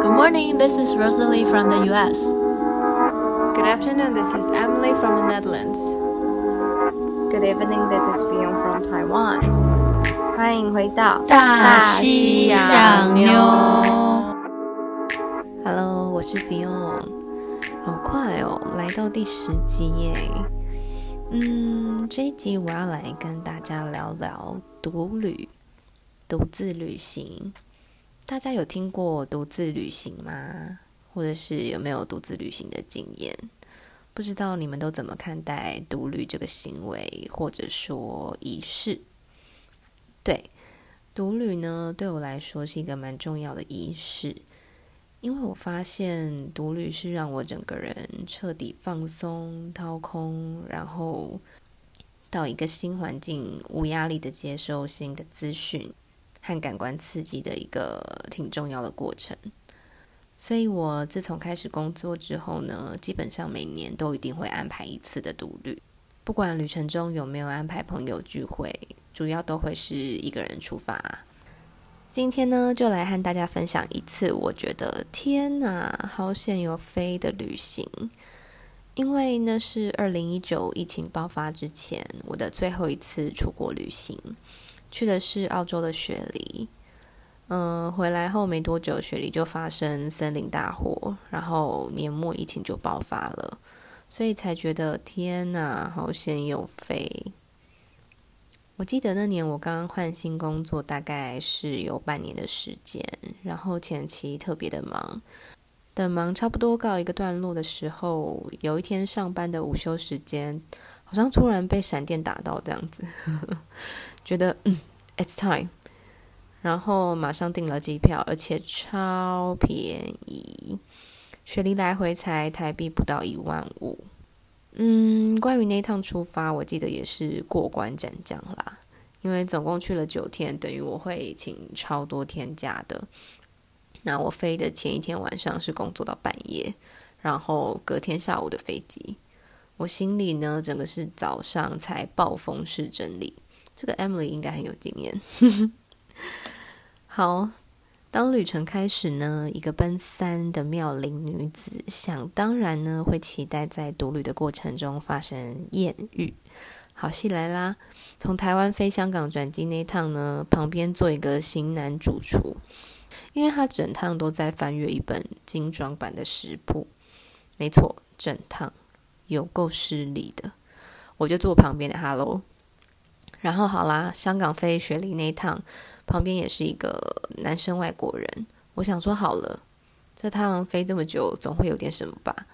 Good morning, this is Rosalie from the U.S. Good afternoon, this is Emily from the Netherlands. Good evening, this is Fion from Taiwan. 欢迎回到大西洋妞。Hello，我是 Fion。好快哦，来到第十集耶。嗯，这一集我要来跟大家聊聊独旅、独自旅行。 大家有听过独自旅行吗？或者是有没有独自旅行的经验？不知道你们都怎么看待独旅这个行为，或者说仪式？对，独旅呢，对我来说是一个蛮重要的仪式，因为我发现独旅是让我整个人彻底放松、掏空，然后到一个新环境，无压力的接受新的资讯。和感官刺激的一个挺重要的过程，所以我自从开始工作之后呢，基本上每年都一定会安排一次的独旅，不管旅程中有没有安排朋友聚会，主要都会是一个人出发。今天呢，就来和大家分享一次我觉得天哪，好险有飞的旅行，因为那是二零一九疫情爆发之前我的最后一次出国旅行。去的是澳洲的雪梨，嗯、回来后没多久，雪梨就发生森林大火，然后年末疫情就爆发了，所以才觉得天哪，好险有飞。我记得那年我刚刚换新工作，大概是有半年的时间，然后前期特别的忙，等忙差不多告一个段落的时候，有一天上班的午休时间，好像突然被闪电打到这样子。觉得嗯，it's time，然后马上订了机票，而且超便宜，雪梨来回才台币不到一万五。嗯，关于那趟出发，我记得也是过关斩将啦，因为总共去了九天，等于我会请超多天假的。那我飞的前一天晚上是工作到半夜，然后隔天下午的飞机，我心里呢，整个是早上才暴风式整理。这个 Emily 应该很有经验。好，当旅程开始呢，一个奔三的妙龄女子，想当然呢会期待在独旅的过程中发生艳遇。好戏来啦！从台湾飞香港转机那一趟呢，旁边坐一个型男主厨，因为他整趟都在翻阅一本精装版的食谱。没错，整趟有够失礼的，我就坐旁边的 Hello。然后好啦，香港飞雪梨那一趟，旁边也是一个男生外国人。我想说好了，这趟飞这么久，总会有点什么吧。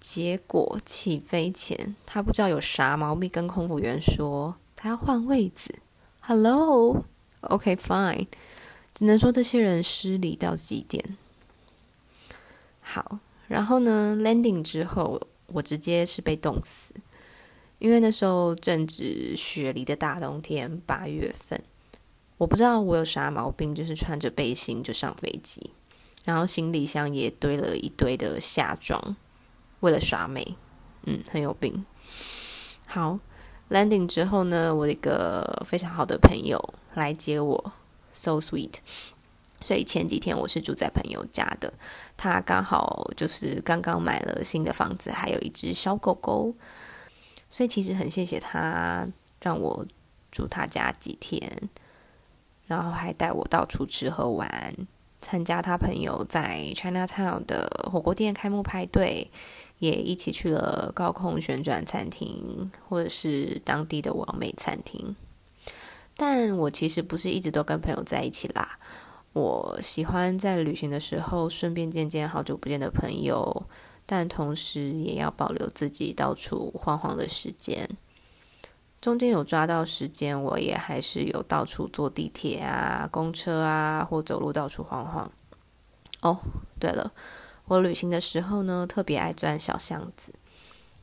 结果起飞前，他不知道有啥毛病，跟空服员说他要换位子。Hello，OK，Fine，只能说这些人失礼到极点。好，然后呢，landing 之后，我直接是被冻死。因为那时候正值雪梨的大冬天，八月份，我不知道我有啥毛病，就是穿着背心就上飞机，然后行李箱也堆了一堆的夏装，为了耍美，嗯，很有病。好，landing 之后呢，我一个非常好的朋友来接我，so sweet。所以前几天我是住在朋友家的，他刚好就是刚刚买了新的房子，还有一只小狗狗。所以其实很谢谢他让我住他家几天，然后还带我到处吃喝玩，参加他朋友在 Chinatown 的火锅店开幕派对，也一起去了高空旋转餐厅或者是当地的网美餐厅。但我其实不是一直都跟朋友在一起啦，我喜欢在旅行的时候顺便见见好久不见的朋友。但同时也要保留自己到处晃晃的时间。中间有抓到时间，我也还是有到处坐地铁啊、公车啊，或走路到处晃晃。哦，对了，我旅行的时候呢，特别爱钻小巷子，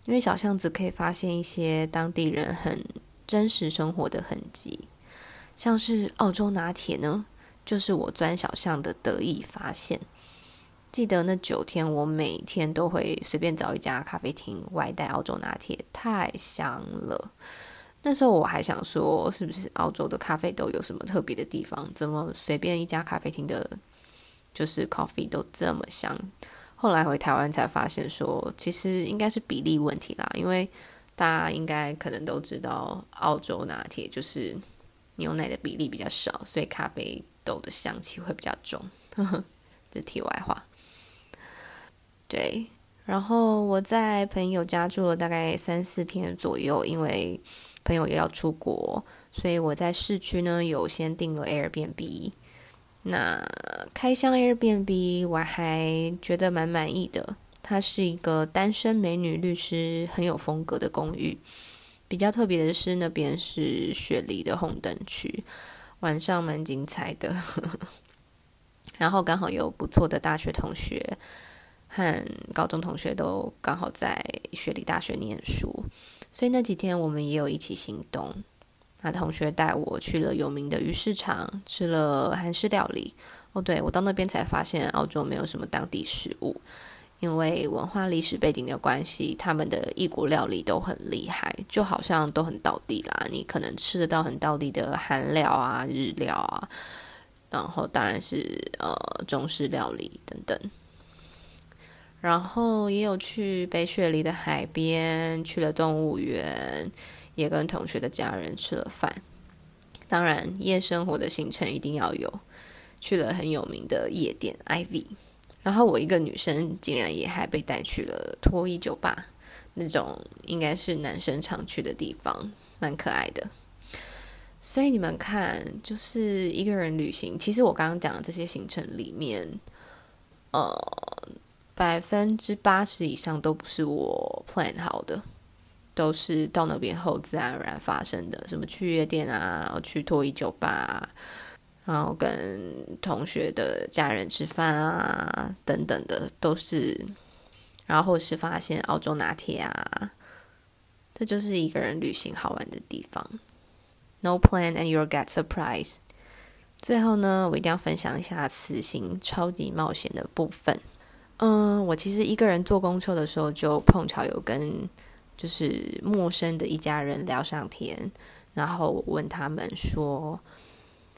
因为小巷子可以发现一些当地人很真实生活的痕迹，像是澳洲拿铁呢，就是我钻小巷的得意发现。记得那九天，我每天都会随便找一家咖啡厅外带澳洲拿铁，太香了。那时候我还想说，是不是澳洲的咖啡豆有什么特别的地方？怎么随便一家咖啡厅的就是 coffee 都这么香。后来回台湾才发现说，其实应该是比例问题啦，因为大家应该可能都知道，澳洲拿铁就是牛奶的比例比较少，所以咖啡豆的香气会比较重。呵呵，这题外话。对，然后我在朋友家住了大概三四天左右，因为朋友也要出国，所以我在市区呢有先订了 Airbnb。那开箱 Airbnb 我还觉得蛮满意的，它是一个单身美女律师很有风格的公寓。比较特别的是那边是雪梨的红灯区，晚上蛮精彩的。然后刚好有不错的大学同学。和高中同学都刚好在雪梨大学念书，所以那几天我们也有一起行动。那同学带我去了有名的鱼市场，吃了韩式料理。哦，对，我到那边才发现澳洲没有什么当地食物，因为文化历史背景的关系，他们的异国料理都很厉害，就好像都很道地啦。你可能吃得到很道地的韩料啊、日料啊，然后当然是呃中式料理等等。然后也有去北雪梨的海边，去了动物园，也跟同学的家人吃了饭。当然，夜生活的行程一定要有，去了很有名的夜店 Ivy。然后我一个女生竟然也还被带去了脱衣酒吧，那种应该是男生常去的地方，蛮可爱的。所以你们看，就是一个人旅行，其实我刚刚讲的这些行程里面，呃。百分之八十以上都不是我 plan 好的，都是到那边后自然而然发生的。什么去夜店啊，然后去脱衣酒吧，然后跟同学的家人吃饭啊，等等的，都是。然后或是发现澳洲拿铁啊，这就是一个人旅行好玩的地方。No plan and you'll get surprise。最后呢，我一定要分享一下此行超级冒险的部分。嗯，我其实一个人坐公车的时候，就碰巧有跟就是陌生的一家人聊上天，然后我问他们说，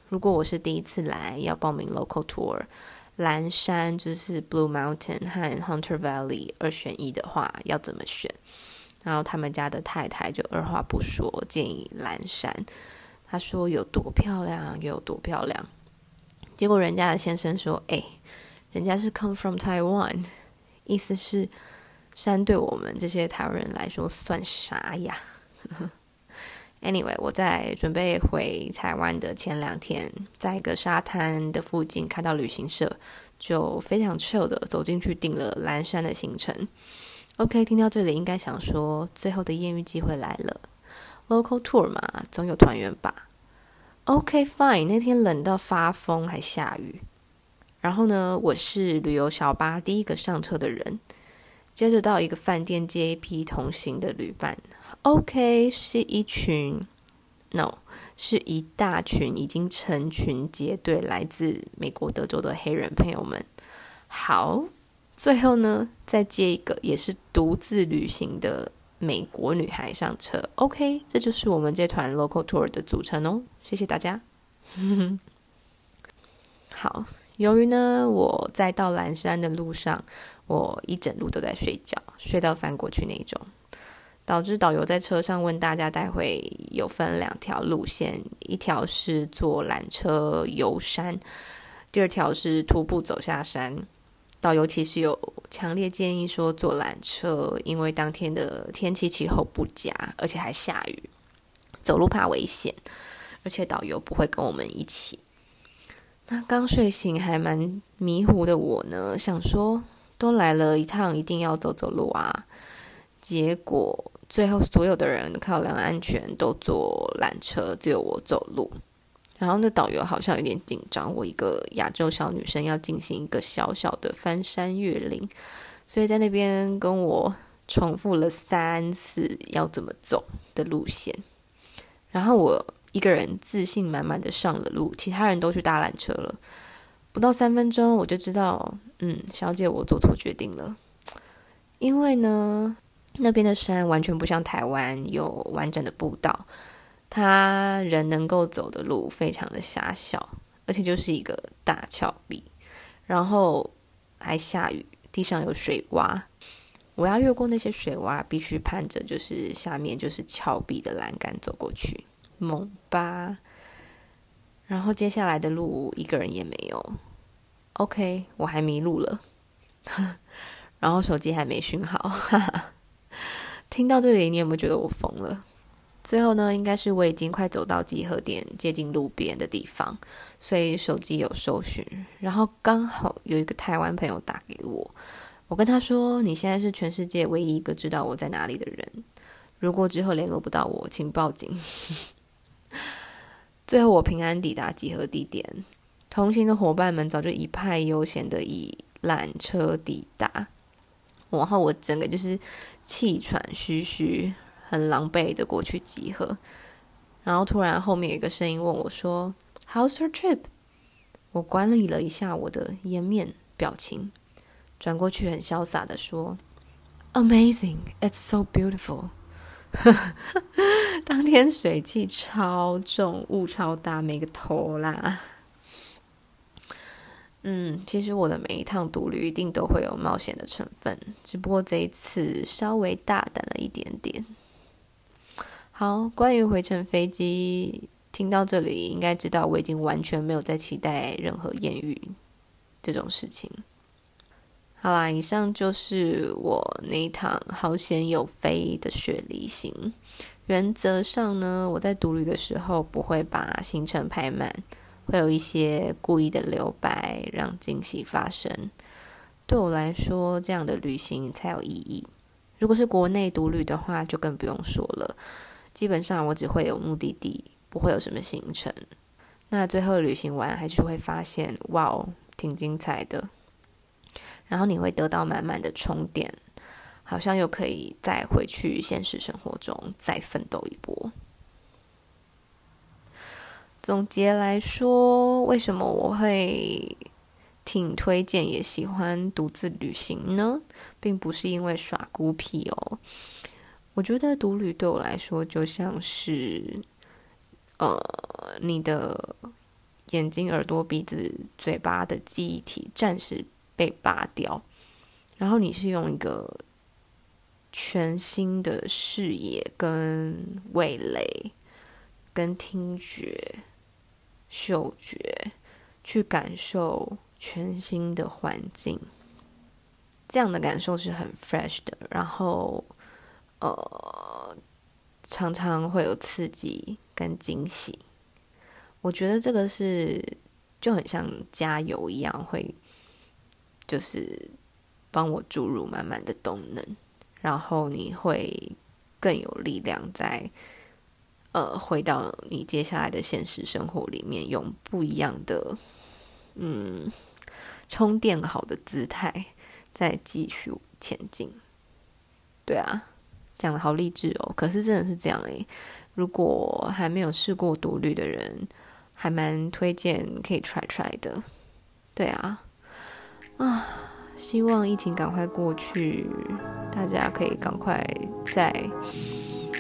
如果我是第一次来，要报名 local tour，蓝山就是 Blue Mountain 和 Hunter Valley 二选一的话，要怎么选？然后他们家的太太就二话不说建议蓝山，他说有多漂亮，有多漂亮。结果人家的先生说，哎。人家是 come from Taiwan，意思是山对我们这些台湾人来说算啥呀 ？Anyway，我在准备回台湾的前两天，在一个沙滩的附近看到旅行社，就非常 chill 的走进去订了蓝山的行程。OK，听到这里应该想说，最后的艳遇机会来了，local tour 嘛，总有团圆吧？OK，fine，那天冷到发疯，还下雨。然后呢，我是旅游小巴第一个上车的人，接着到一个饭店接一批同行的旅伴。OK，是一群，No，是一大群已经成群结队来自美国德州的黑人朋友们。好，最后呢，再接一个也是独自旅行的美国女孩上车。OK，这就是我们这团 local tour 的组成哦。谢谢大家。好。由于呢，我在到蓝山的路上，我一整路都在睡觉，睡到翻过去那种，导致导游在车上问大家，待会有分两条路线，一条是坐缆车游山，第二条是徒步走下山。导游其实有强烈建议说坐缆车，因为当天的天气气候不佳，而且还下雨，走路怕危险，而且导游不会跟我们一起。那刚睡醒还蛮迷糊的我呢，想说都来了一趟，一定要走走路啊。结果最后所有的人考量安全都坐缆车，只有我走路。然后那导游好像有点紧张，我一个亚洲小女生要进行一个小小的翻山越岭，所以在那边跟我重复了三次要怎么走的路线。然后我。一个人自信满满的上了路，其他人都去搭缆车了。不到三分钟，我就知道，嗯，小姐，我做错决定了。因为呢，那边的山完全不像台湾有完整的步道，他人能够走的路非常的狭小，而且就是一个大峭壁。然后还下雨，地上有水洼。我要越过那些水洼，必须攀着就是下面就是峭壁的栏杆走过去，猛吧！然后接下来的路一个人也没有。OK，我还迷路了，然后手机还没讯号。听到这里，你有没有觉得我疯了？最后呢，应该是我已经快走到集合点，接近路边的地方，所以手机有搜寻，然后刚好有一个台湾朋友打给我。我跟他说：“你现在是全世界唯一一个知道我在哪里的人。如果之后联络不到我，请报警。”最后我平安抵达集合地点，同行的伙伴们早就一派悠闲的以缆车抵达，然后我整个就是气喘吁吁，很狼狈的过去集合。然后突然后面有一个声音问我说：“How's your trip？” 我管理了一下我的颜面表情。转过去，很潇洒的说：“Amazing, it's so beautiful。”当天水气超重，雾超大，没个头啦。嗯，其实我的每一趟独旅一定都会有冒险的成分，只不过这一次稍微大胆了一点点。好，关于回程飞机，听到这里应该知道我已经完全没有再期待任何艳遇这种事情。好啦，以上就是我那一趟好险有飞的雪梨行。原则上呢，我在独旅的时候不会把行程排满，会有一些故意的留白，让惊喜发生。对我来说，这样的旅行才有意义。如果是国内独旅的话，就更不用说了。基本上我只会有目的地，不会有什么行程。那最后旅行完，还是会发现，哇哦，挺精彩的。然后你会得到满满的充电，好像又可以再回去现实生活中再奋斗一波。总结来说，为什么我会挺推荐也喜欢独自旅行呢？并不是因为耍孤僻哦。我觉得独旅对我来说就像是，呃，你的眼睛、耳朵、鼻子、嘴巴的记忆体暂时。被拔掉，然后你是用一个全新的视野、跟味蕾、跟听觉、嗅觉去感受全新的环境，这样的感受是很 fresh 的。然后，呃，常常会有刺激跟惊喜。我觉得这个是就很像加油一样会。就是帮我注入满满的动能，然后你会更有力量在，呃，回到你接下来的现实生活里面，用不一样的，嗯，充电好的姿态再继续前进。对啊，讲得好励志哦。可是真的是这样诶，如果还没有试过独旅的人，还蛮推荐可以 try try 的。对啊。啊，希望疫情赶快过去，大家可以赶快再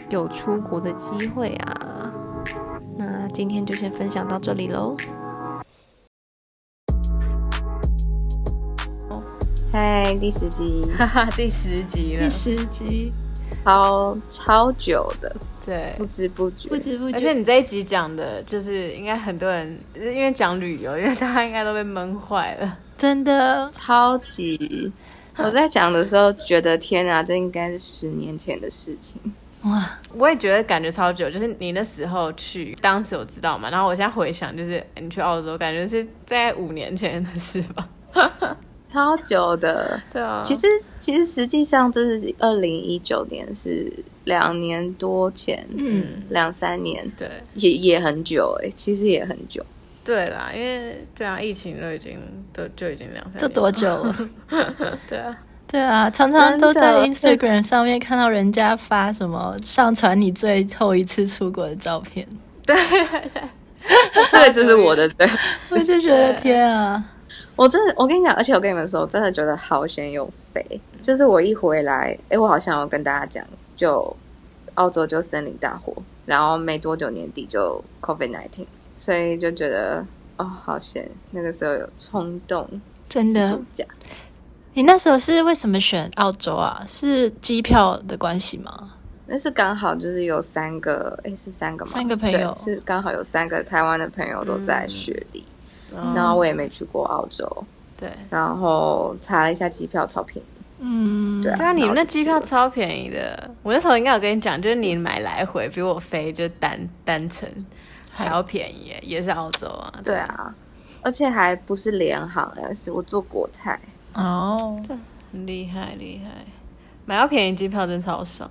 有出国的机会啊！那今天就先分享到这里喽。嗨，第十集，哈哈，第十集了，第十集，超超久的，对，不知不觉，不知不觉。而且你这一集讲的，就是应该很多人因为讲旅游，因为大家应该都被闷坏了。真的超级！我在讲的时候觉得天啊，这应该是十年前的事情哇！我也觉得感觉超久，就是你那时候去，当时有知道嘛？然后我现在回想，就是你去澳洲，感觉是在五年前的事吧？超久的，对啊。其实其实实际上这是二零一九年，是两年多前，嗯，两三年，对，也也很久哎，其实也很久。对啦，因为对啊，疫情都已经都就已经两三年，这多久了？对啊，对啊，常常都在 Instagram 上面看到人家发什么上传你最后一次出国的照片。对，这个就是我的。对，我就觉得天啊，我真的，我跟你讲，而且我跟你们说，我真的觉得好险有飞。就是我一回来，哎，我好像有跟大家讲，就澳洲就森林大火，然后没多久年底就 COVID nineteen，。所以就觉得哦，好险！那个时候有冲动真的度假。你那时候是为什么选澳洲啊？是机票的关系吗？那是刚好就是有三个，哎，是三个吗？三个朋友是刚好有三个台湾的朋友都在雪梨，嗯、然后我也没去过澳洲，对，然后查了一下机票，超便宜。嗯，对啊，对啊，你们那机票超便宜的。我那时候应该有跟你讲，就是你买来回比我飞就单单程还要便宜，也是澳洲啊。对啊，而且还不是联航，而是我坐国泰。哦，很厉害厉害，买到便宜机票真超爽。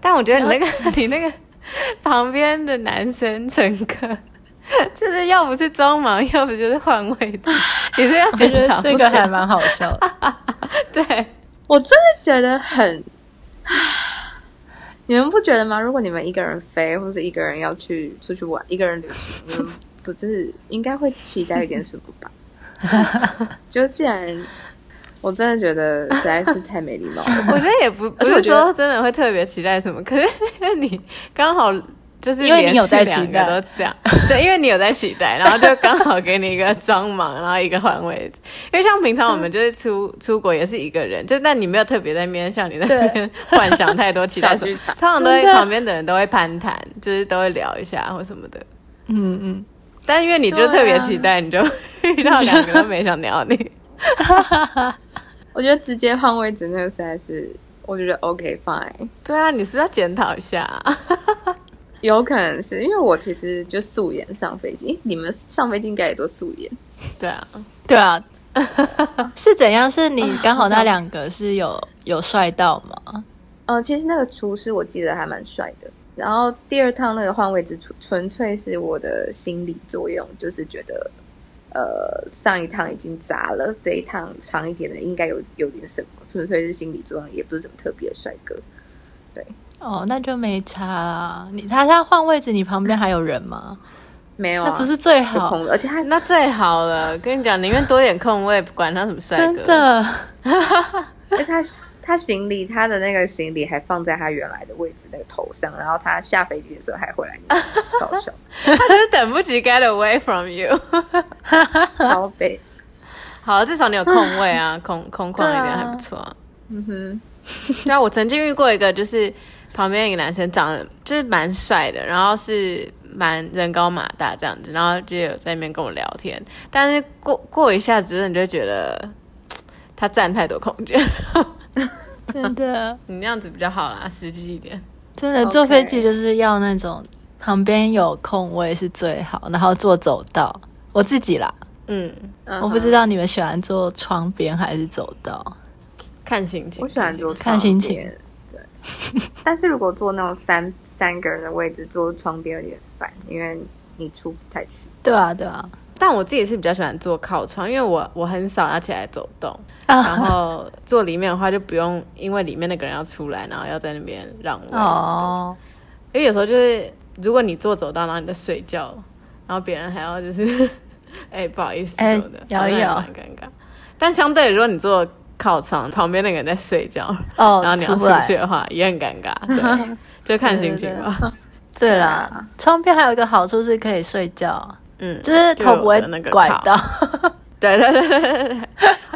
但我觉得你那个 你那个旁边的男生乘客，就是要不是装忙，要不就是换位置，也是要觉得这个还蛮好笑的。对。我真的觉得很，你们不觉得吗？如果你们一个人飞，或者一个人要去出去玩，一个人旅行，你们不就是应该会期待一点什么吧？就既然我真的觉得实在是太没礼貌了，我觉得也不不是说真的会特别期待什么，可是因为你刚好。就是因为你有在期待，都这样对，因为你有在期待，然后就刚好给你一个装忙，然后一个换位置。因为像平常我们就是出出国也是一个人，就但你没有特别在那边像你在那边幻想太多期待什么，通常都会旁边的人都会攀谈，就是都会聊一下或什么的。嗯嗯。但因为你就特别期待，啊、你就 遇到两个都没想聊你。我觉得直接换位置那个实在是，我觉得 OK fine。对啊，你是不是要检讨一下、啊？有可能是因为我其实就素颜上飞机，你们上飞机应该也都素颜。对啊，对啊，是怎样？是你刚好那两个是有有帅到吗？呃，其实那个厨师我记得还蛮帅的。然后第二趟那个换位置纯纯粹是我的心理作用，就是觉得呃上一趟已经砸了，这一趟长一点的应该有有点什么，纯粹是心理作用，也不是什么特别的帅哥。对。哦，那就没差啦。你他他换位置，你旁边还有人吗？没有、啊，那不是最好，而且还那最好了。跟你讲，宁愿多点空位，不管他什么帅哥。真的，而且他他行李，他的那个行李还放在他原来的位置那个头上，然后他下飞机的时候还回来，超笑。他就是等不及 get away from you。好 bitch。好，至少你有空位啊，空空旷一点还不错、啊。嗯哼，对啊，我曾经遇过一个，就是。旁边一个男生长得就是蛮帅的，然后是蛮人高马大这样子，然后就有在那边跟我聊天。但是过过一下子，你就觉得 他占太多空间。真的，你那样子比较好啦，实际一点。真的，坐飞机就是要那种旁边有空位是最好，然后坐走道。我自己啦，嗯，我不知道你们喜欢坐窗边还是走道，看心情。我喜欢坐看心情。但是如果坐那种三三个人的位置，坐窗边有点烦，因为你出不太去。对啊，对啊。但我自己是比较喜欢坐靠窗，因为我我很少要起来走动，啊、然后坐里面的话就不用，因为里面那个人要出来，然后要在那边让位。哦。因为有时候就是，如果你坐走道，然后你在睡觉，然后别人还要就是，哎、欸，不好意思什么的，摇一摇，蛮尴尬。但相对如果你坐。靠窗旁边那个人在睡觉，哦，然后你要出去的话也很尴尬，对，就看心情吧。对啦，窗边还有一个好处是可以睡觉，嗯，就是头不会拐到。对对对对对，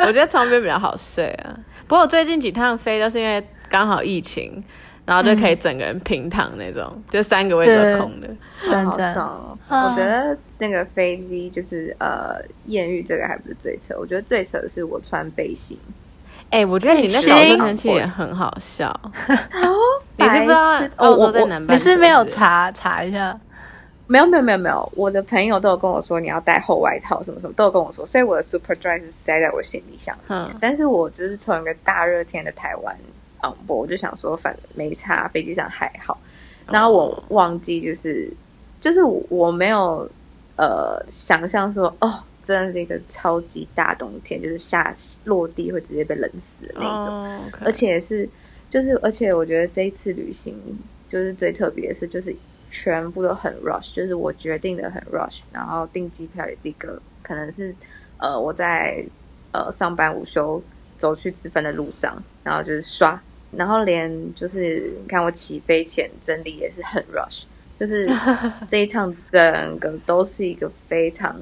我觉得床边比较好睡啊。不过我最近几趟飞都是因为刚好疫情，然后就可以整个人平躺那种，就三个位置都空的，真好爽哦。我觉得那个飞机就是呃艳遇这个还不是最扯，我觉得最扯的是我穿背心。哎、欸，我觉得你那个天气也很好笑。超，你是不知道澳洲在南半球？你是没有查查一下？没有没有没有没有，我的朋友都有跟我说你要带厚外套，什么什么都有跟我说，所以我的 Super Dry 是塞在我行李箱里面。嗯、但是我就是从一个大热天的台湾 board，我就想说反正没差，飞机上还好。然后我忘记就是就是我没有呃想象说哦。真的是一个超级大冬天，就是下落地会直接被冷死的那种，oh. 而且是就是而且我觉得这一次旅行就是最特别的是，就是全部都很 rush，就是我决定的很 rush，然后订机票也是一个可能是呃我在呃上班午休走去吃饭的路上，然后就是刷，然后连就是你看我起飞前整理也是很 rush，就是这一趟整个都是一个非常。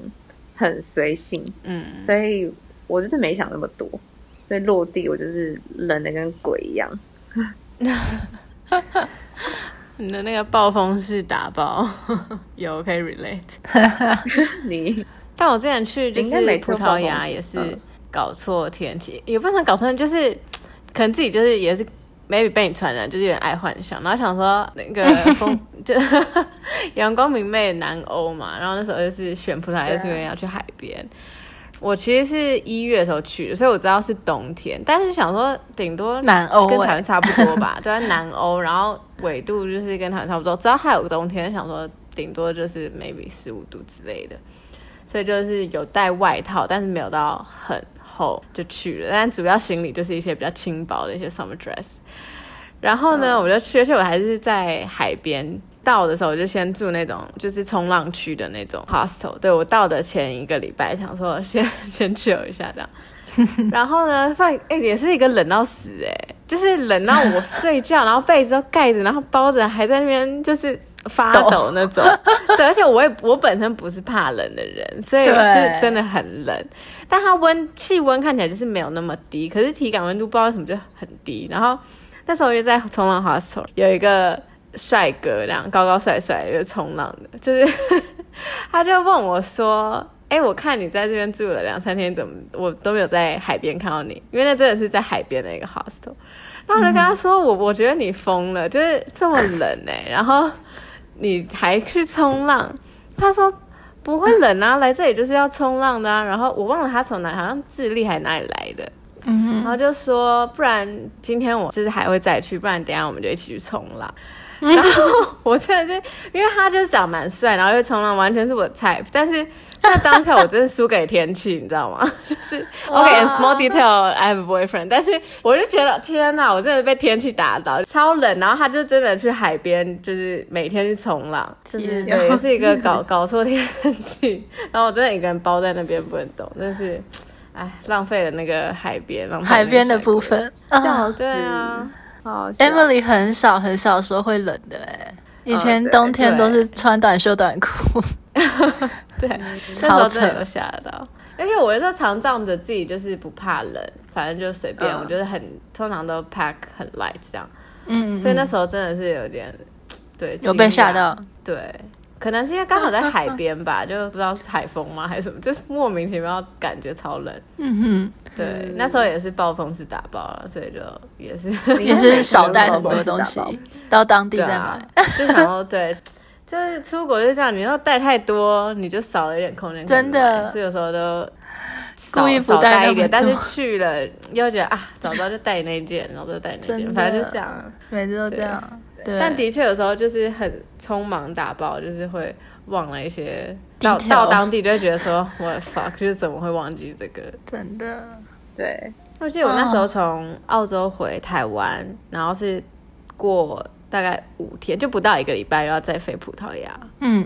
很随性，嗯，所以我就是没想那么多，所以落地我就是冷的跟鬼一样。你的那个暴风式打包。有可以 relate？你，但我之前去就是葡萄牙也是搞错天气，也不能搞错，就是可能自己就是也是 maybe 被你传染，就是有点爱幻想，然后想说那个 风就阳光明媚的南欧嘛，然后那时候就是选葡萄牙，就是因为要去海边。我其实是一月的时候去的，所以我知道是冬天，但是想说顶多南欧跟台湾差不多吧，都在南欧，然后纬度就是跟台湾差不多，知道还有个冬天，想说顶多就是 maybe 十五度之类的，所以就是有带外套，但是没有到很厚就去了，但主要行李就是一些比较轻薄的一些 summer dress，然后呢，嗯、我就去，而且我还是在海边。到的时候我就先住那种就是冲浪区的那种 hostel。对，我到的前一个礼拜想说先先 chill 一下这样，然后呢，发现哎也是一个冷到死哎，就是冷到我睡觉，然后被子都盖着，然后包着还在那边就是发抖那种。对，而且我也我本身不是怕冷的人，所以就是真的很冷。但它温气温看起来就是没有那么低，可是体感温度不知道为什么就很低。然后那时候我就在冲浪 hostel 有一个。帅哥，这样高高帅帅又冲浪的，就是 他就问我说：“哎、欸，我看你在这边住了两三天，怎么我都没有在海边看到你？因为那真的是在海边的一个 hostel。”然后我就跟他说：“我我觉得你疯了，就是这么冷哎、欸，然后你还去冲浪？”他说：“不会冷啊，来这里就是要冲浪的啊。”然后我忘了他从哪，好像智利还哪里来的，然后就说：“不然今天我就是还会再去，不然等一下我们就一起去冲浪。”然后我真的是，因为他就是长蛮帅，然后又冲浪，完全是我的 type。但是那当下我真的输给天气，你知道吗？就是 OK，in small detail，I have a boyfriend。但是我就觉得天哪，我真的被天气打倒，超冷。然后他就真的去海边，就是每天去冲浪，就是对，是一个搞搞错天气。然后我真的一个人包在那边不能动，但是哎，浪费了那个海边，浪费海边的部分，啊，对啊。Oh, Emily 很少很少说会冷的哎，以前冬天都是穿短袖短裤，对，那时候真的有吓到。而且我有时候常仗着自己就是不怕冷，反正就随便，我觉得很通常都 pack 很 light 这样，嗯，所以那时候真的是有点对，有被吓到，对。可能是因为刚好在海边吧，就不知道是海风吗还是什么，就是莫名其妙感觉超冷。嗯哼，对，那时候也是暴风式打包了，所以就也是 也是少带很多东西 到当地再买。啊、就想说，对，就是出国就这样，你要带太多，你就少了一点空间。真的，所以有时候都故意不带一点，但是去了又觉得啊，早知道就带那件，然后就带那件，反正就这样，每次都这样。但的确有时候就是很匆忙打包，就是会忘了一些。到到当地就会觉得说我的 fuck，就是怎么会忘记这个？真的，对。我记得我那时候从澳洲回台湾，然后是过大概五天，就不到一个礼拜，又要再飞葡萄牙。嗯，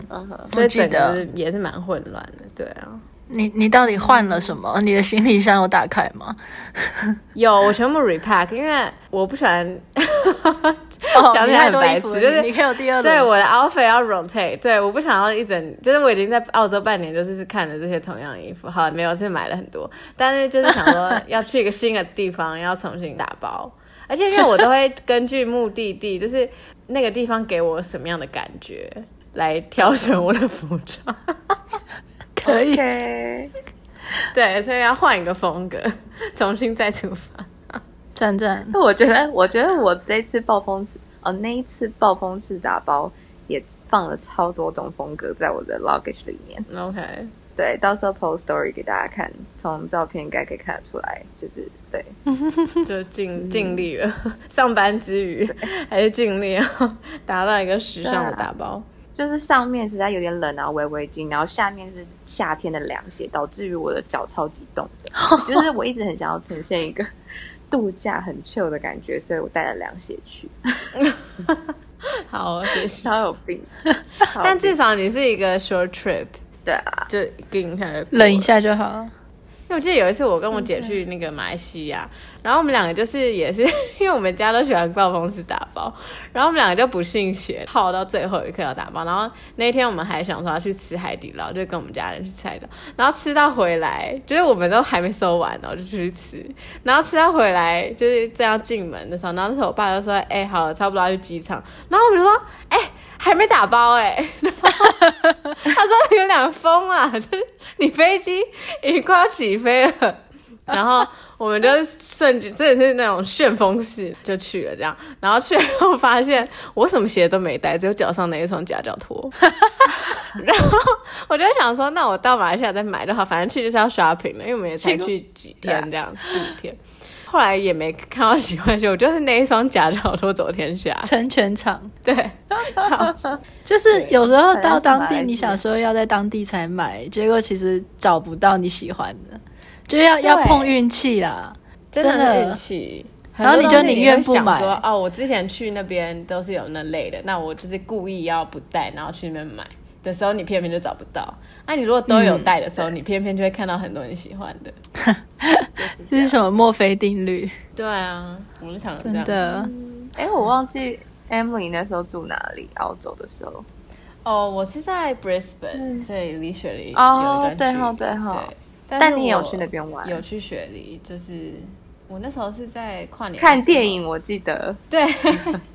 所以整个也是蛮混乱的。对啊。你你到底换了什么？你的行李箱有打开吗？有，我全部 repack，因为我不喜欢 讲起来很白痴，就是你可以有第二对我的 outfit 要 rotate，对，我不想要一整，就是我已经在澳洲半年，就是看了这些同样的衣服，好，没有是买了很多，但是就是想说要去一个新的地方，要重新打包，而且因为我都会根据目的地，就是那个地方给我什么样的感觉来挑选我的服装。可以，Okay. 对，所以要换一个风格，重新再出发。赞赞，我觉得，我觉得我这次暴风，哦，那一次暴风式打包也放了超多种风格在我的 luggage 里面。OK，对，到时候 post story 给大家看，从照片应该可以看得出来，就是对，就尽尽力了，上班之余还是尽力要达到一个时尚的打包。就是上面实在有点冷啊，围围巾，然后下面是夏天的凉鞋，导致于我的脚超级冻的。就是我一直很想要呈现一个 度假很 chill 的感觉，所以我带了凉鞋去。好，谢谢。超有病，但至少你是一个 short trip，对啊，就跟一下，冷一下就好。为我记得有一次我跟我姐去那个马来西亚，然后我们两个就是也是 因为我们家都喜欢暴风式打包，然后我们两个就不信邪，耗到最后一刻要打包。然后那一天我们还想说要去吃海底捞，就跟我们家人去吃海底捞，然后吃到回来，就是我们都还没收完呢，就出去吃。然后吃到回来就是这样进门的时候，然后那时候我爸就说：“哎、欸，好了，差不多要去机场。”然后我们就说：“哎、欸。”还没打包哎、欸，他说有点疯啊，就 是你飞机已经快要起飞了，然后我们就瞬间真的是那种旋风式就去了这样，然后去了后发现我什么鞋都没带，只有脚上那一双夹脚拖，然后我就想说，那我到马来西亚再买就好，反正去就是要 shopping 了，因为我们也才去几天这样，四五天。后来也没看到喜欢鞋，我 就是那一双假脚拖走天下，成全场。对，就是有时候到当地，你想说要在当地才买，结果其实找不到你喜欢的，就要要碰运气啦，真的运气。然后你就宁愿不买。说哦，我之前去那边都是有那类的，那我就是故意要不带，然后去那边买。的时候你偏偏就找不到，那、啊、你如果都有带的时候，嗯、你偏偏就会看到很多人喜欢的，就是这是什么墨菲定律？对啊，我们想真的。哎、我忘记 Emily 那时候住哪里？澳洲的时候，哦，我是在 Brisbane，、嗯、所以离雪梨哦，对哈对哈。但你也有去那边玩？有去雪梨，就是我那时候是在跨年看电影，我记得。对，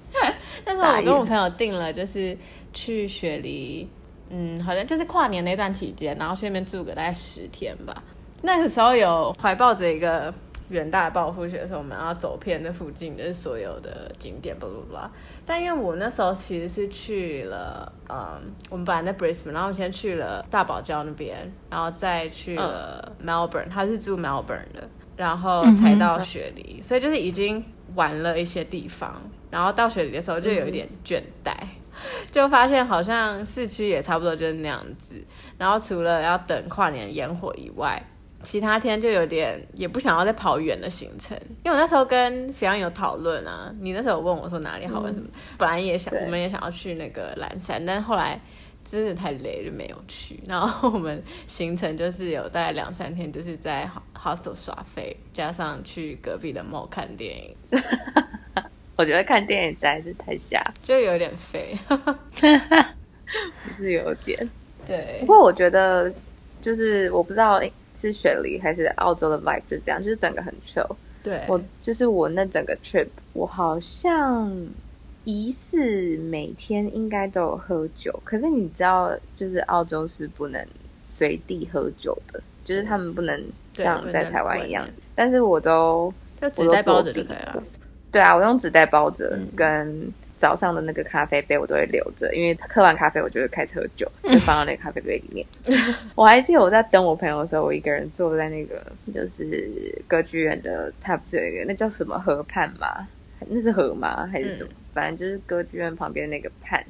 那时候我跟我朋友订了，就是去雪梨。嗯，好像就是跨年那段期间，然后去那边住个大概十天吧。那个时候有怀抱着一个远大的抱负，觉得说我们要走遍那附近的所有的景点，巴拉巴拉。但因为我那时候其实是去了，嗯，我们本来在 Brisbane，然后先去了大堡礁那边，然后再去了 Melbourne，他是住 Melbourne 的，然后才到雪梨，嗯、所以就是已经玩了一些地方。然后到雪梨的时候就有一点倦怠。嗯 就发现好像市区也差不多就是那样子，然后除了要等跨年烟火以外，其他天就有点也不想要再跑远的行程。因为我那时候跟 Fion 有讨论啊，你那时候问我说哪里好玩什么，嗯、本来也想我们也想要去那个蓝山，但后来真的太累就没有去。然后我们行程就是有大概两三天，就是在 hostel 耍废，加上去隔壁的 mall 看电影。我觉得看电影实在是太瞎，就有点废，不是有点。对，不过我觉得就是我不知道是雪梨还是澳洲的 vibe 就是这样，就是整个很 chill。对，我就是我那整个 trip，我好像疑似每天应该都有喝酒，可是你知道，就是澳洲是不能随地喝酒的，就是他们不能像在台湾一样。但是我都就只带包着就可以了。对啊，我用纸袋包着，跟早上的那个咖啡杯我都会留着，因为喝完咖啡我就会开始喝酒，就放到那个咖啡杯里面。我还记得我在等我朋友的时候，我一个人坐在那个就是歌剧院的，它不是有一个那叫什么河畔吗？那是河吗？还是什么？嗯、反正就是歌剧院旁边那个畔，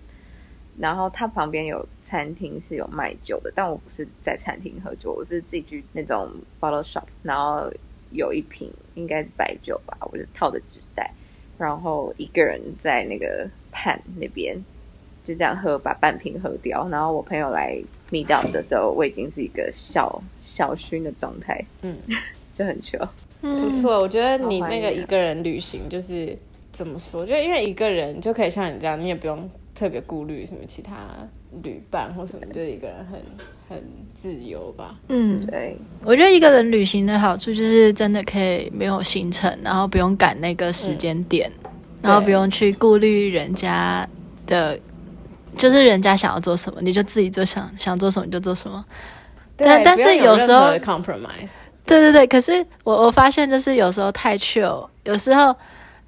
然后它旁边有餐厅是有卖酒的，但我不是在餐厅喝酒，我是自己去那种 bottle shop，然后。有一瓶应该是白酒吧，我就套着纸袋，然后一个人在那个畔那边就这样喝，把半瓶喝掉。然后我朋友来 meet up 的时候，我已经是一个小小熏的状态，嗯，就很糗，不错。我觉得你那个一个人旅行就是怎么说，就因为一个人就可以像你这样，你也不用特别顾虑什么其他旅伴或什么，就一个人很。很自由吧，嗯，对，我觉得一个人旅行的好处就是真的可以没有行程，然后不用赶那个时间点，嗯、然后不用去顾虑人家的，就是人家想要做什么，你就自己做想想做什么就做什么。但但是有时候 compromise，对对对，可是我我发现就是有时候太 chill，有时候。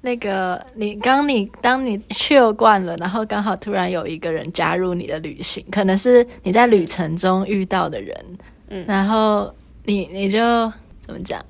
那个，你刚你当你 chill 惯了，然后刚好突然有一个人加入你的旅行，可能是你在旅程中遇到的人，嗯，然后你你就怎么讲？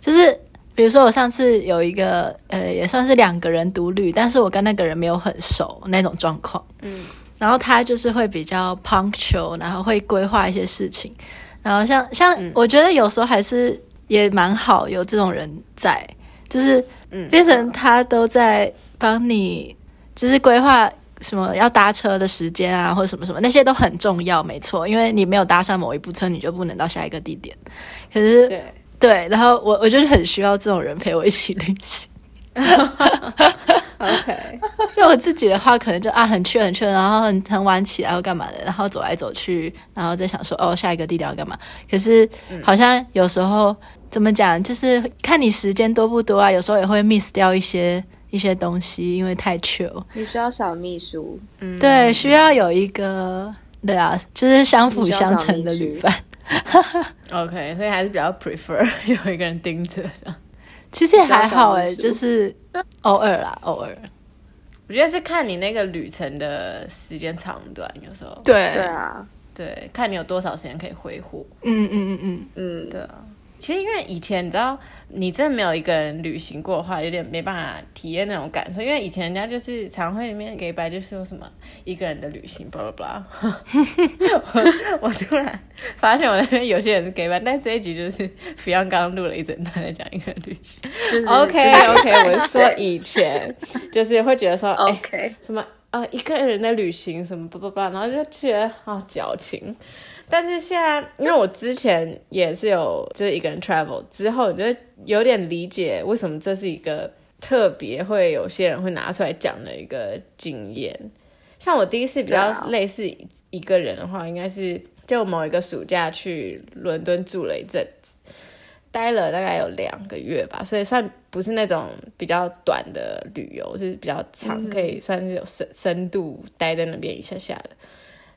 就是比如说我上次有一个呃，也算是两个人独旅，但是我跟那个人没有很熟那种状况，嗯，然后他就是会比较 punctual，然后会规划一些事情，然后像像、嗯、我觉得有时候还是也蛮好有这种人在。就是，变成他都在帮你，就是规划什么要搭车的时间啊，或者什么什么，那些都很重要，没错。因为你没有搭上某一部车，你就不能到下一个地点。可是，对，然后我我就是很需要这种人陪我一起旅行。OK，就我自己的话，可能就啊很去很去，然后很很晚起来要干嘛的，然后走来走去，然后再想说哦下一个地点要干嘛。可是好像有时候、嗯、怎么讲，就是看你时间多不多啊，有时候也会 miss 掉一些一些东西，因为太 chill。你需要小秘书，嗯，对，需要有一个对啊，就是相辅相成的旅伴。OK，所以还是比较 prefer 有一个人盯着的。其实也还好哎，就是偶尔啦，偶尔。我觉得是看你那个旅程的时间长短，有时候。对对啊，对，看你有多少时间可以挥霍。嗯嗯嗯嗯嗯，对啊。其实因为以前你知道，你真的没有一个人旅行过的话，有点没办法体验那种感受。因为以前人家就是常会里面给白，就是说什么一个人的旅行，blah blah blah。我我突然发现我那边有些人是给白，但这一集就是 Fion 刚刚录了一整段在讲一个人旅行。就是 OK OK，我是说以前就是会觉得说 OK、欸、什么啊、呃、一个人的旅行什么 blah blah blah，然后就觉得啊矫情。但是现在，因为我之前也是有就是一个人 travel 之后，你就有点理解为什么这是一个特别会有些人会拿出来讲的一个经验。像我第一次比较类似一个人的话，应该是就某一个暑假去伦敦住了一阵子，待了大概有两个月吧，所以算不是那种比较短的旅游，是比较长，可以算是有深深度待在那边一下下的。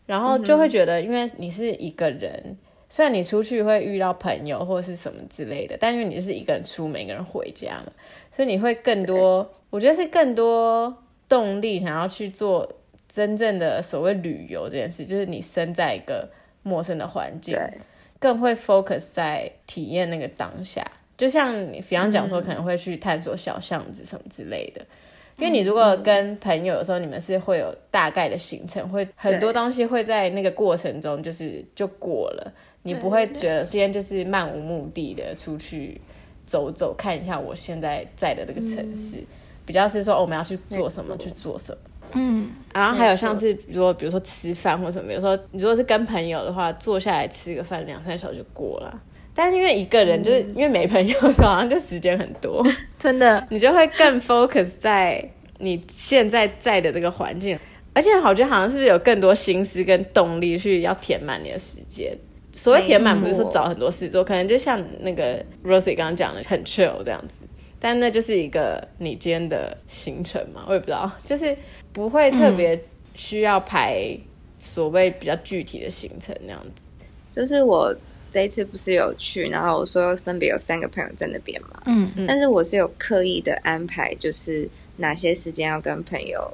然后就会觉得，因为你是一个人，嗯、虽然你出去会遇到朋友或是什么之类的，但因为你就是一个人出门，一个人回家嘛，所以你会更多，我觉得是更多动力想要去做真正的所谓旅游这件事，就是你身在一个陌生的环境，更会 focus 在体验那个当下。就像你比方讲说，可能会去探索小巷子什么之类的。嗯因为你如果跟朋友的时候，你们是会有大概的行程，会很多东西会在那个过程中就是就过了，你不会觉得今天就是漫无目的的出去走走看一下我现在在的这个城市，嗯、比较是说、哦、我们要去做什么去做什么，嗯，然后还有像是比如说比如说吃饭或什么，有时候你如果是跟朋友的话，坐下来吃个饭两三小时就过了。但是因为一个人，就是因为没朋友，好像就时间很多，真的，你就会更 focus 在你现在在的这个环境，而且我觉得好像是不是有更多心思跟动力去要填满你的时间。所谓填满，不是说找很多事做，可能就像那个 Rosie 刚刚讲的很 chill 这样子，但那就是一个你今天的行程嘛，我也不知道，就是不会特别需要排所谓比较具体的行程那样子，就是我。这一次不是有去，然后我说分别有三个朋友在那边嘛，嗯。嗯，但是我是有刻意的安排，就是哪些时间要跟朋友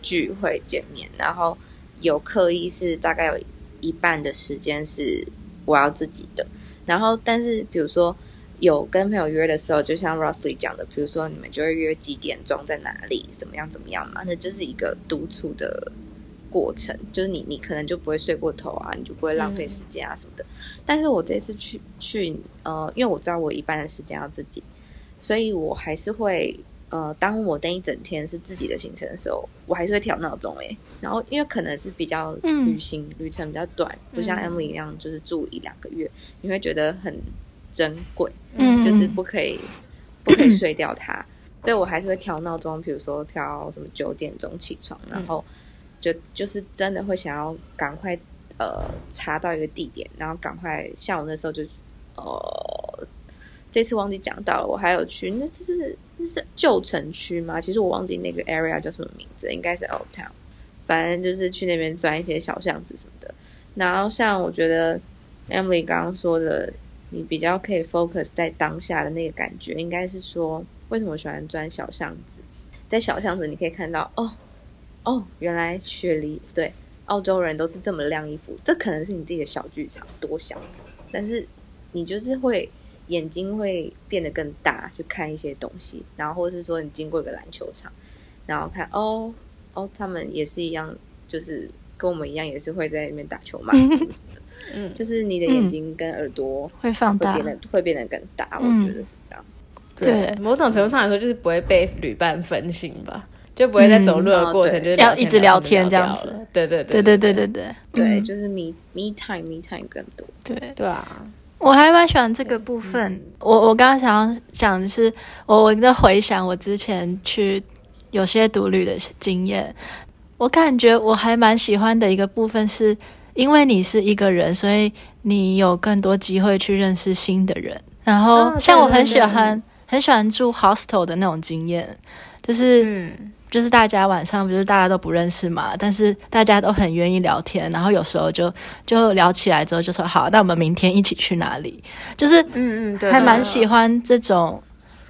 聚会见面，然后有刻意是大概有一半的时间是我要自己的，然后但是比如说有跟朋友约的时候，就像 Rosely 讲的，比如说你们就会约几点钟在哪里，怎么样怎么样嘛，那就是一个督促的。过程就是你，你可能就不会睡过头啊，你就不会浪费时间啊什么的。嗯、但是我这次去去呃，因为我知道我一半的时间要自己，所以我还是会呃，当我那一整天是自己的行程的时候，我还是会调闹钟诶。然后因为可能是比较旅行、嗯、旅程比较短，不像 Emily 一样就是住一两个月，你会觉得很珍贵，嗯，就是不可以不可以睡掉它，嗯、所以我还是会调闹钟，比如说调什么九点钟起床，然后。就就是真的会想要赶快呃查到一个地点，然后赶快像我那时候就呃这次忘记讲到了，我还有去那这是那是旧城区吗？其实我忘记那个 area 叫什么名字，应该是 Old Town，反正就是去那边钻一些小巷子什么的。然后像我觉得 Emily 刚刚说的，你比较可以 focus 在当下的那个感觉，应该是说为什么喜欢钻小巷子？在小巷子你可以看到哦。哦，原来雪梨对澳洲人都是这么晾衣服，这可能是你自己的小剧场，多想。但是你就是会眼睛会变得更大，去看一些东西，然后或是说你经过一个篮球场，然后看哦哦，他们也是一样，就是跟我们一样，也是会在那边打球嘛，什么什么的。嗯，就是你的眼睛跟耳朵会放大，会变得会变得更大，我觉得是这样。对，某种程度上来说，就是不会被旅伴分心吧。就不会在走路的过程就是要一直聊天这样子，对对对对对对对对，就是 me me time me time 更多，对。对啊，我还蛮喜欢这个部分。嗯、我我刚刚想要讲的是，我我在回想我之前去有些独旅的经验，我感觉我还蛮喜欢的一个部分是，因为你是一个人，所以你有更多机会去认识新的人。然后像我很喜欢很喜欢住 hostel 的那种经验，就是。嗯就是大家晚上不是大家都不认识嘛，但是大家都很愿意聊天，然后有时候就就聊起来之后就说好，那我们明天一起去哪里？就是嗯嗯，对，还蛮喜欢这种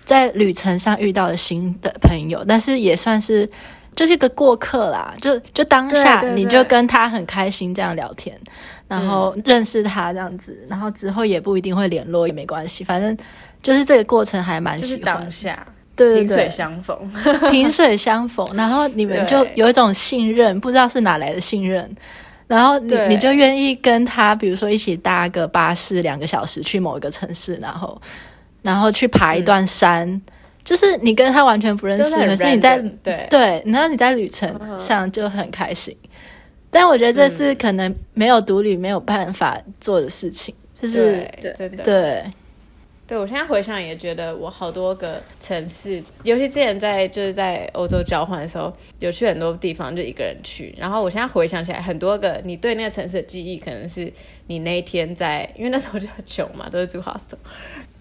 在旅程上遇到的新的朋友，但是也算是就是一个过客啦，就就当下你就跟他很开心这样聊天，然后认识他这样子，然后之后也不一定会联络也没关系，反正就是这个过程还蛮喜欢当下。对对对，萍水相逢，萍水相逢，然后你们就有一种信任，不知道是哪来的信任，然后你你就愿意跟他，比如说一起搭个巴士两个小时去某一个城市，然后然后去爬一段山，嗯、就是你跟他完全不认识，可是你在对。对，然后你在旅程上就很开心。嗯、但我觉得这是可能没有独旅没有办法做的事情，就是对对。对对，我现在回想也觉得我好多个城市，尤其之前在就是在欧洲交换的时候，有去很多地方就一个人去。然后我现在回想起来，很多个你对那个城市的记忆，可能是你那一天在，因为那时候就很穷嘛，都是住 hostel，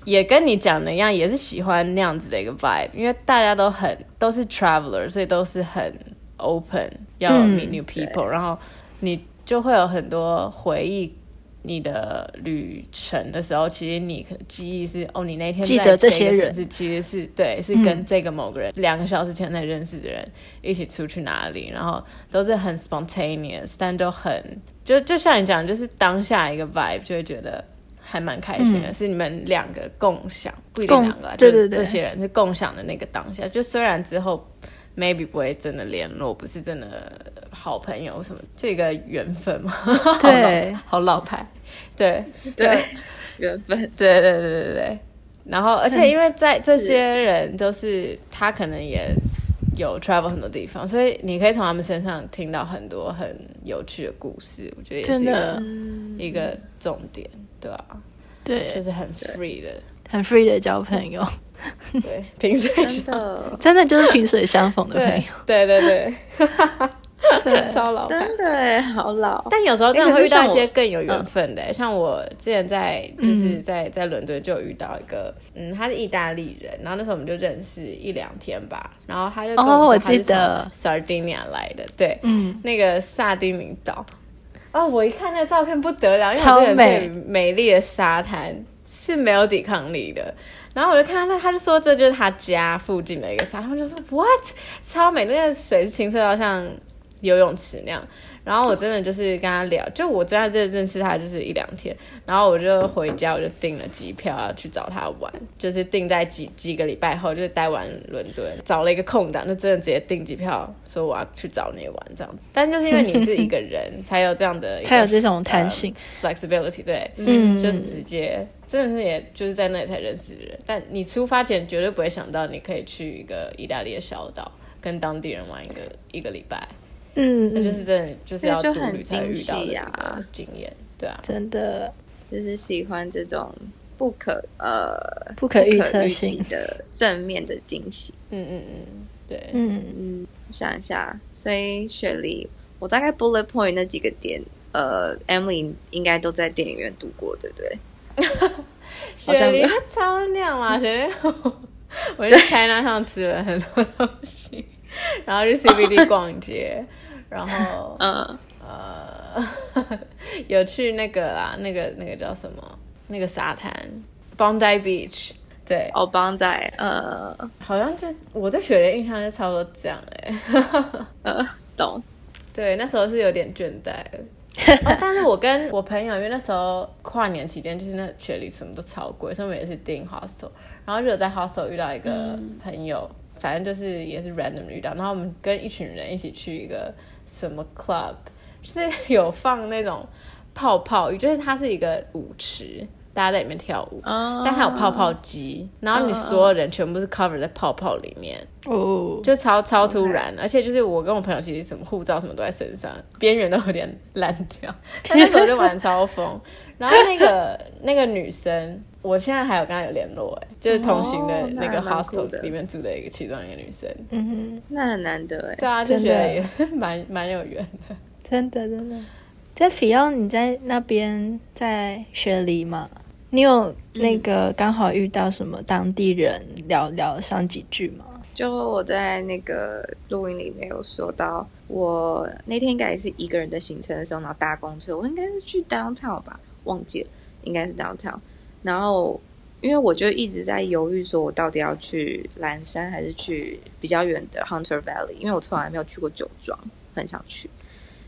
也跟你讲的一样，也是喜欢那样子的一个 vibe，因为大家都很都是 traveler，所以都是很 open，要 meet new people，嗯，然后你就会有很多回忆。你的旅程的时候，其实你可记忆是哦，你那天记得这些人是其实是对，是跟这个某个人两、嗯、个小时前才认识的人一起出去哪里，然后都是很 spontaneous，但都很就就像你讲，就是当下一个 vibe 就会觉得还蛮开心的，嗯、是你们两个共享，不一定两个，对对对，这些人是共享的那个当下，就虽然之后。maybe 不会真的联络，不是真的好朋友什么，就一个缘分嘛。对，好老牌，对对，缘分，对对对对对。然后，而且因为在这些人都是他可能也有 travel 很多地方，所以你可以从他们身上听到很多很有趣的故事。我觉得也是一个一个重点，对吧？对，就是很 free 的，很 free 的交朋友。对，萍水相真的 真的就是萍水相逢的朋友。对对对，对，超老，真的好老。但有时候真的会遇到一些更有缘分的，像我之前在就是在在伦敦就有遇到一个，嗯，他是意大利人，然后那时候我们就认识一两天吧，然后他就哦，我记得 Sardinia 来的，对，嗯，那个萨丁尼岛。哦，我一看那个照片不得了，因为这个最美丽的沙滩是没有抵抗力的。然后我就看到他，他就说这就是他家附近的一个沙，滩，我就说 What，超美，那个水是清澈到像游泳池那样。然后我真的就是跟他聊，就我在这认识他就是一两天，然后我就回家，我就订了机票要去找他玩，就是订在几几个礼拜后，就是待完伦敦，找了一个空档，就真的直接订机票，说我要去找你玩这样子。但就是因为你是一个人，才有这样的，才有这种弹性、uh, flexibility，对，嗯，就直接真的是也就是在那里才认识的人。但你出发前绝对不会想到你可以去一个意大利的小岛，跟当地人玩一个一个礼拜。嗯，那就是真的，就是要独旅才遇到的经验，对啊，真的。就是喜欢这种不可呃不可预测性。的正面的惊喜。嗯嗯嗯，对，嗯。嗯，我想一下，所以雪梨，我大概 bullet point 那几个点，呃，Emily 应该都在电影院度过，对不对？雪梨超亮啦，雪梨，我在 China 上吃了很多东西，然后去 CBD 逛街。然后，嗯。呃，有去那个啊，那个那个叫什么？那个沙滩，Bondi Beach，对，哦，Bondi，呃，好像就我对雪梨印象就差不多这样哎，呃，懂，对，那时候是有点倦怠哦，但是我跟我朋友，因为那时候跨年期间，就是那雪梨什么都超贵，所以我们也是订 hostel，然后就有在 hostel 遇到一个朋友，嗯、反正就是也是 random 遇到，然后我们跟一群人一起去一个。什么 club 是有放那种泡泡浴，就是它是一个舞池，大家在里面跳舞，oh. 但它有泡泡机，然后你所有人全部是 cover 在泡泡里面，哦，oh. 就超超突然，Okay. 而且就是我跟我朋友其实什么护照什么都在身上，边缘都有点烂掉，但那时候就玩超疯，然后那个那个女生，我现在还有跟她有联络，哎，就是同行的那个 hostel 里面住的一个其中一个女生。嗯哼，那很难得哎。对啊，就觉得也蛮蛮有缘的。真的真的。在 Fion，你在那边在雪梨吗？你有那个刚好遇到什么当地人聊聊上几句吗？就我在那个录音里面有说到，我那天应该也是一个人的行程的时候，然后搭公车，我应该是去 downtown 吧，忘记了，应该是 downtown。然后因为我就一直在犹豫，说我到底要去蓝山还是去比较远的 Hunter Valley，因为我从来没有去过酒庄，很想去，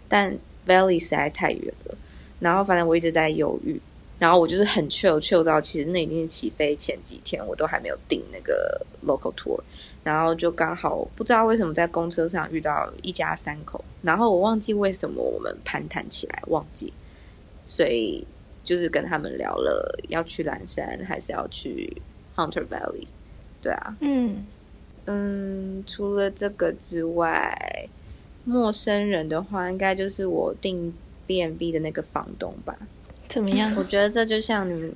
但 Valley 实在太远了。然后反正我一直在犹豫，然后我就是很 chill chill 到，其实那一天起飞前几天，我都还没有订那个 local tour。然后就刚好不知道为什么在公车上遇到一家三口，然后我忘记为什么我们攀谈起来，忘记，所以就是跟他们聊了要去蓝山还是要去 Hunter Valley，对啊，嗯嗯，除了这个之外，陌生人的话，应该就是我订 B n B 的那个房东吧？怎么样？我觉得这就像你们，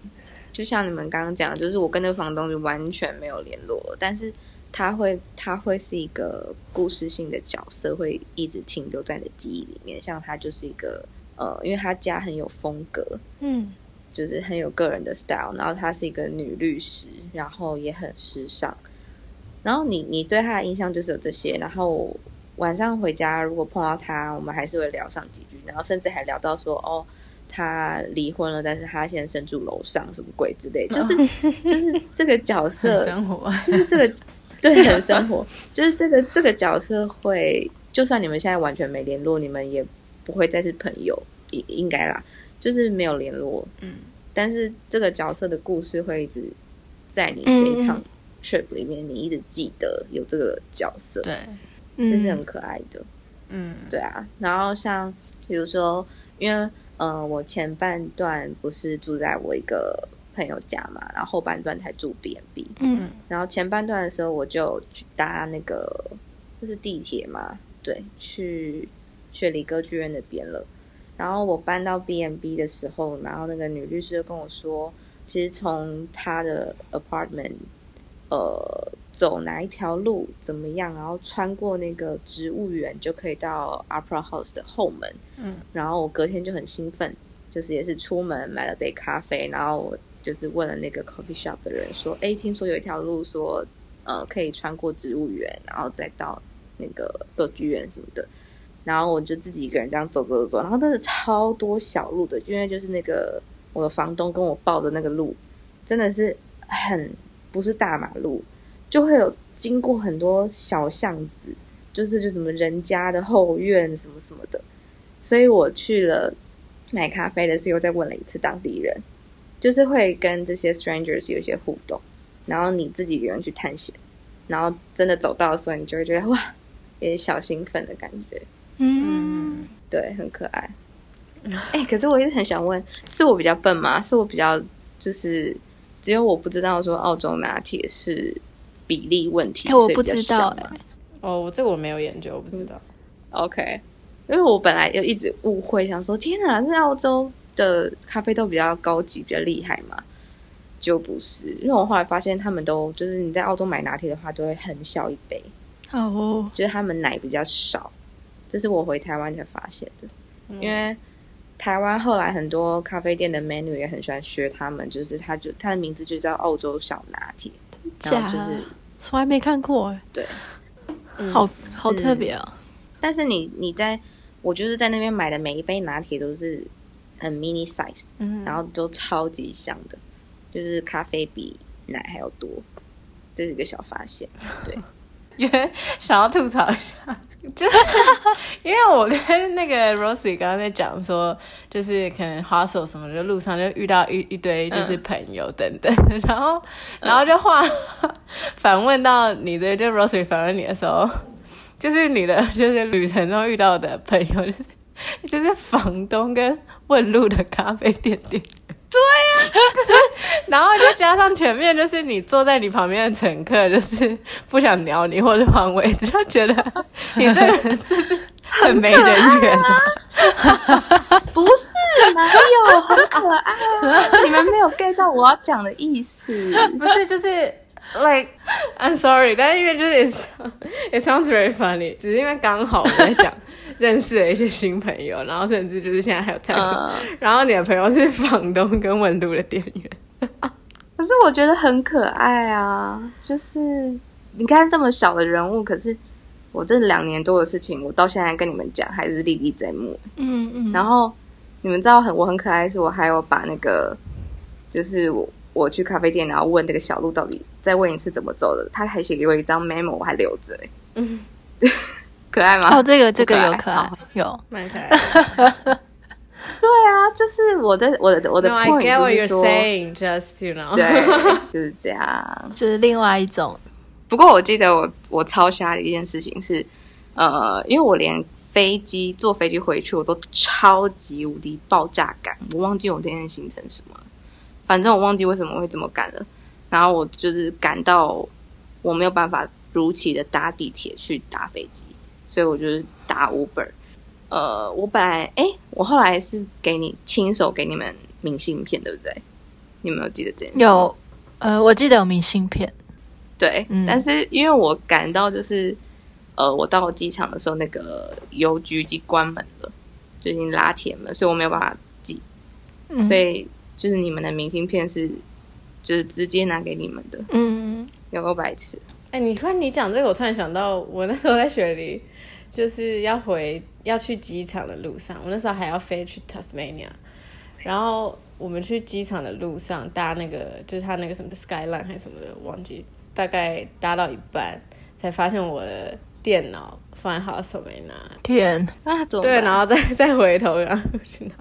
就像你们刚刚讲，就是我跟那个房东就完全没有联络，但是。他会，他会是一个故事性的角色，会一直停留在你的记忆里面。像他就是一个，呃，因为她家很有风格，嗯，就是很有个人的 style。然后她是一个女律师，然后也很时尚。然后你，你对她的印象就是有这些。然后晚上回家如果碰到她，我们还是会聊上几句，然后甚至还聊到说，哦，她离婚了，但是她现在身住楼上，什么鬼之类，就是 就是这个角色，生活就是这个。对，很生活，就是这个这个角色会，就算你们现在完全没联络，你们也不会再是朋友，应应该啦，就是没有联络，嗯，但是这个角色的故事会一直在你这一趟 trip 里面，嗯、你一直记得有这个角色，对，这是很可爱的，嗯，对啊，然后像比如说，因为呃，我前半段不是住在我一个。朋友家嘛，然后后半段才住 B n B，。嗯，然后前半段的时候，我就去搭那个就是地铁嘛，对，去雪梨歌剧院那边了。然后我搬到 B&B 的时候，然后那个女律师就跟我说，其实从她的 apartment，呃，走哪一条路怎么样，然后穿过那个植物园就可以到 Opera House 的后门。嗯，然后我隔天就很兴奋，就是也是出门买了杯咖啡，然后我。就是问了那个 coffee shop 的人说：“哎，听说有一条路说，呃，可以穿过植物园，然后再到那个歌剧院什么的。”然后我就自己一个人这样走走走走，然后真的超多小路的，因为就是那个我的房东跟我报的那个路，真的是很不是大马路，就会有经过很多小巷子，就是就什么人家的后院什么什么的。所以我去了买咖啡的时候，又再问了一次当地人。就是会跟这些 strangers 有一些互动，然后你自己一个人去探险，然后真的走到的时候，你就会觉得哇，有点小兴奋的感觉。嗯，对，很可爱。哎、欸，可是我一直很想问，是我比较笨吗？是我比较就是只有我不知道说澳洲拿铁是比例问题，欸、我不知道哎、欸。哦，这个我没有研究，我不知道。嗯、OK，因为我本来就一直误会，想说天哪，是澳洲。的咖啡豆比较高级，比较厉害嘛？就不是，因为我后来发现，他们都就是你在澳洲买拿铁的话，都会很小一杯哦，oh. 就是他们奶比较少。这是我回台湾才发现的，嗯、因为台湾后来很多咖啡店的 menu 也很喜欢学他们，就是他就他的名字就叫澳洲小拿铁，然后就是从来没看过，对，嗯、好好特别啊、哦！但是你你在我就是在那边买的每一杯拿铁都是。很 mini size，嗯，然后都超级香的，就是咖啡比奶还要多，这是一个小发现。对，因为想要吐槽一下，就是因为我跟那个 Rosie 刚刚在讲说，就是可能 hustle 什么，就路上就遇到一一堆就是朋友等等，嗯、然后然后就话 反问到你的，就 Rosie 反问你的时候，就是你的就是旅程中遇到的朋友，就是就是房东跟。问路的咖啡店店员，对呀、啊，然后就加上前面就是你坐在你旁边的乘客，就是不想鸟你或者换位置，就觉得你这个人是不是很没人缘啊？不是，哪有很可爱啊？你们没有 get 到我要讲的意思？不是，就是 like I'm sorry，但是因为就是 it sounds very funny，只是因为刚好我在讲认识了一些新朋友，然后甚至就是现在还有泰森，然后你的朋友是房东跟问路的店员，可是我觉得很可爱啊，就是你看这么小的人物，可是。我这两年多的事情，我到现在跟你们讲还是历历在目。嗯嗯。然后你们知道很我很可爱，是我还有把那个，就是我我去咖啡店，然后问这个小路到底再问一次怎么走的，他还写给我一张 memo，我还留着。嗯，可爱吗？哦，这个这个有可爱，有蛮可爱。对啊，就是我的我的我的 point 就是说 just you know，对，就是这样，就是另外一种。不过我记得我我超瞎的一件事情是，呃，因为我连飞机坐飞机回去我都超级无敌爆炸感，我忘记我那天行程什么，反正我忘记为什么会这么赶了。然后我就是赶到我没有办法如期的搭地铁去搭飞机，所以我就是打 Uber。呃，我本来哎，我后来是给你亲手给你们明信片，对不对？你们有记得这件事？有，呃，我记得有明信片。对，嗯、但是因为我赶到就是，呃，我到机场的时候，那个邮局已经关门了，就已经拉铁门，所以我没有办法寄。嗯、所以就是你们的明信片是，就是直接拿给你们的。嗯，有个白痴。哎、欸，你看你讲这个，我突然想到，我那时候在雪梨，就是要回要去机场的路上，我那时候还要飞去 Tasmania，然后我们去机场的路上搭那个，就是他那个什么 Skyline 还是什么的，忘记。大概搭到一半，才发现我的电脑放在好手没拿。天啊，怎么对，然后再 再回头然后去拿，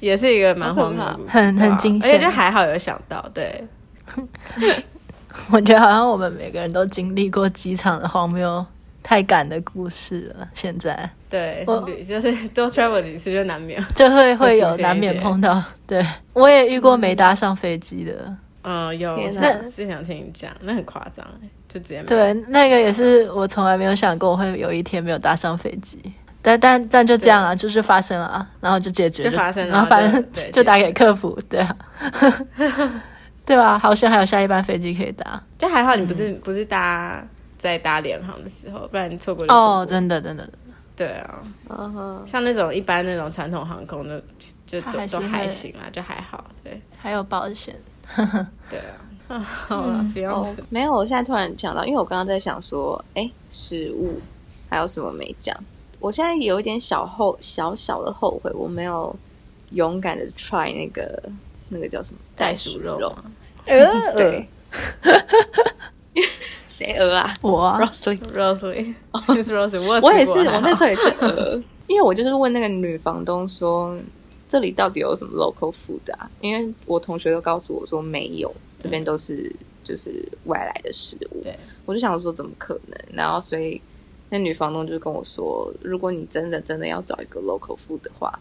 也是一个蛮荒谬，很很惊险，而且就还好有想到。对，我觉得好像我们每个人都经历过机场的荒谬、太赶的故事了。现在，对，我就是 多 travel 几次就难免。就会会有难免碰到。对，我也遇过没搭上飞机的。嗯嗯，有，那是想听你讲，那很夸张哎，就直接对，那个也是我从来没有想过我会有一天没有搭上飞机，但但但就这样啊，就是发生了啊，然后就解决，就发生了，然后反正就打给客服，对啊，对吧？好像还有下一班飞机可以搭，就还好你不是不是搭在搭联航的时候，不然你错过哦，真的真的真的，对啊，像那种一般那种传统航空的，就都都还行啊，就还好，对，还有保险。对啊，好了，不要、哦。没有，我现在突然想到，因为我刚刚在想说，哎，食物还有什么没讲？我现在有一点小后小小的后悔，我没有勇敢的 try 那个那个叫什么袋鼠肉。呃，对，谁鹅啊？我啊，Rosely，Rosely，我我也是，我那时候也是 鹅，因为我就是问那个女房东说。这里到底有什么 local food 啊？因为我同学都告诉我说没有，这边都是就是外来的食物。对，我就想说怎么可能？然后所以那女房东就跟我说，如果你真的真的要找一个 local food 的话，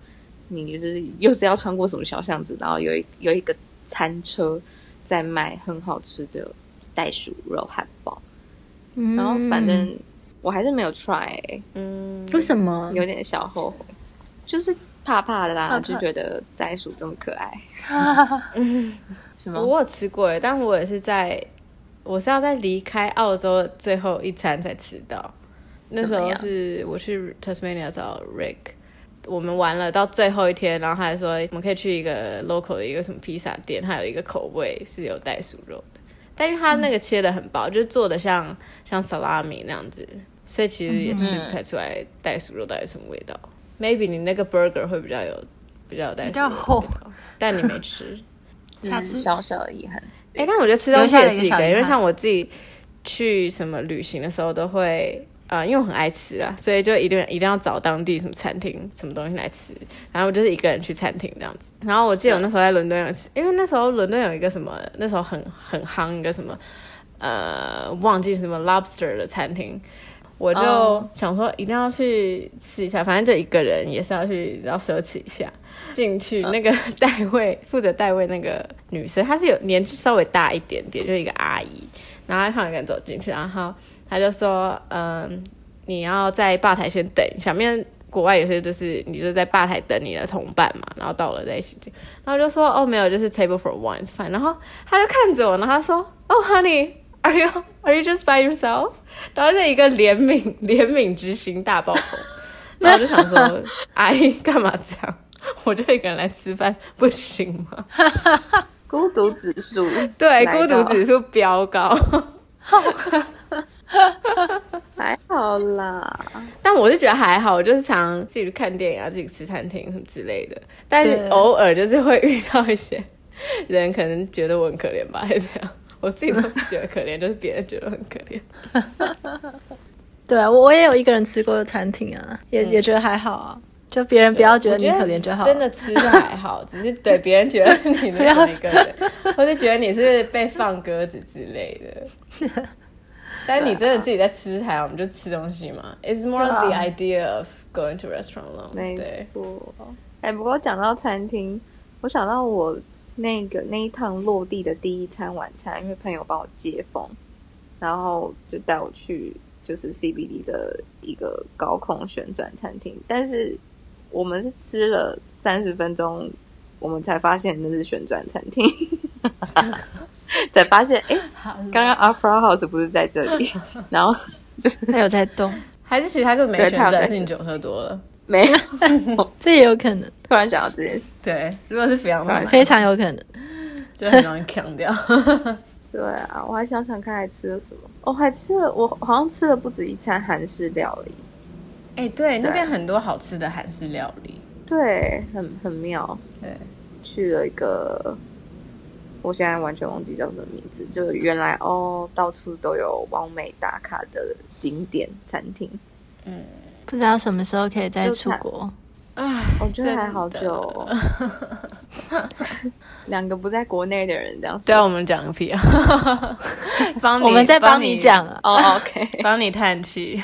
你就是又是要穿过什么小巷子，然后有一有一个餐车在卖很好吃的袋鼠肉汉堡。嗯，然后反正我还是没有 try，欸。嗯，为什么？有点小后悔，就是。怕怕的啦，就觉得袋鼠这么可爱，什么？我有吃过耶，但我也是在，我是要在离开澳洲的最后一餐才吃到。那时候是我去 Tasmania 找 Rick，我们玩了到最后一天，然后他还说我们可以去一个 local 的一个什么披萨店，它有一个口味是有袋鼠肉的，但因为它那个切的很薄，嗯、就是做的像像 salami 那样子，所以其实也吃不太出来袋鼠肉到底什么味道。Maybe 你那个 burger 会比较有比较有带，比较厚，但你没吃，下次。小小的遗憾。哎、欸，但我觉得吃东西也是一个，因为像我自己去什么旅行的时候，都会啊、呃，因为我很爱吃啊，所以就一定一定要找当地什么餐厅什么东西来吃。然后我就是一个人去餐厅这样子。然后我记得我那时候在伦敦有吃，因为那时候伦敦有一个什么，那时候很很夯一个什么呃，忘记什么 lobster 的餐厅。我就想说一定要去试一下，反正就一个人也是要去，要奢侈一下。进去那个 代位负责代位那个女生，她是有年纪稍微大一点点，就一个阿姨。然后她一个人走进去，然后她就说：“嗯，你要在吧台先等一下，因为国外有些就是你就在吧台等你的同伴嘛，然后到了再一起去。然后就说哦没有，就是 table for one is fine。然后他就看着我，然后他说哦 honey，are you are you just by yourself？然后就一个怜悯 怜悯之心大爆棚。然后就想说阿姨干嘛这样？我就一个人来吃饭不行吗？孤独指数对，孤独指数飙高。还好啦，但我是觉得还好，我就是常自己去看电影啊，自己吃餐厅什么之类的。但是偶尔就是会遇到一些人，可能觉得我很可怜吧，还是怎样。我自己都不觉得可怜，就是别人觉得很可怜。对啊，我我也有一个人吃过的餐厅啊，也、嗯、也觉得还好啊。就别人不要觉得你可怜就好，真的吃的还好，只是对别人觉得你没有一个人，或是觉得你是被放鸽子之类的。但你真的自己在吃台，我们就吃东西嘛。It's more the idea of going to restaurant 了。没错。哎，不过讲到餐厅，我想到我那个那一趟落地的第一餐晚餐，因为朋友帮我接风，然后就带我去就是 CBD 的一个高空旋转餐厅，但是。我们是吃了三十分钟，我们才发现那是旋转餐厅，才发现哎，刚刚 Opera House 不是在这里，然后就是他有在动，还是其实他根本没旋转，是你酒喝多了？没有，这也有可能。突然想到这件事，对，如果是非常非常有可能，就很容易强掉。对啊，我还想想看还吃了什么，我、哦、还吃了，我好像吃了不止一餐韩式料理。哎、欸，对，那边很多好吃的韩式料理，对，很很妙。对，去了一个，我现在完全忘记叫什么名字，就原来哦，到处都有完美打卡的景点餐厅。嗯，不知道什么时候可以再出国。啊，我觉得还好久、哦。两个不在国内的人这样说，对我们讲个屁啊！帮，我们在帮你讲啊。哦、oh,，OK，帮你叹气。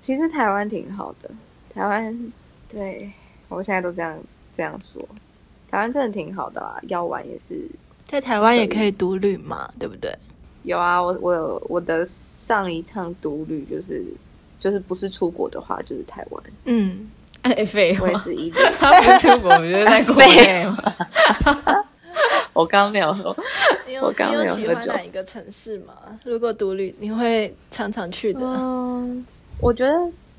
其实台湾挺好的，台湾对我现在都这样这样说，台湾真的挺好的啊，要玩也是在台湾也可以独旅嘛，对不对？有啊，我我有我的上一趟独旅就是就是不是出国的话就是台湾，嗯，哎废话，我也是一 他不出国，我觉得在国内 我刚刚没有喝，我刚刚没有喝酒。你有喜欢哪一个城市吗？如果独旅，你会常常去的？嗯我觉得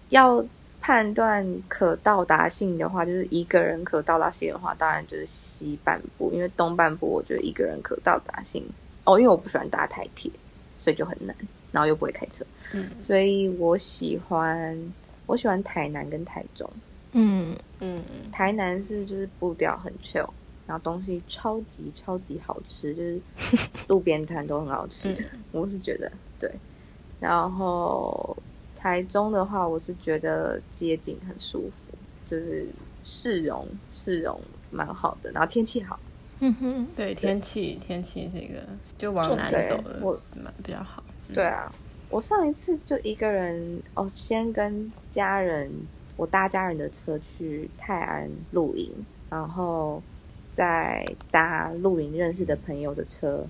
要判断可到达性的话，就是一个人可到达性的话，当然就是西半部，因为东半部我觉得一个人可到达性哦，因为我不喜欢搭台铁，所以就很难，然后又不会开车，嗯，所以我喜欢我喜欢台南跟台中，嗯嗯，台南是就是步调很 chill，然后东西超级超级好吃，就是路边摊都很好吃，嗯，我是觉得对，然后。台中的话，我是觉得街景很舒服，就是市容市容蛮好的，然后天气好。嗯哼，对，天气天气这个就往南走了，我蛮比较好。对啊，我上一次就一个人哦，先跟家人，我搭家人的车去泰安露营，然后再搭露营认识的朋友的车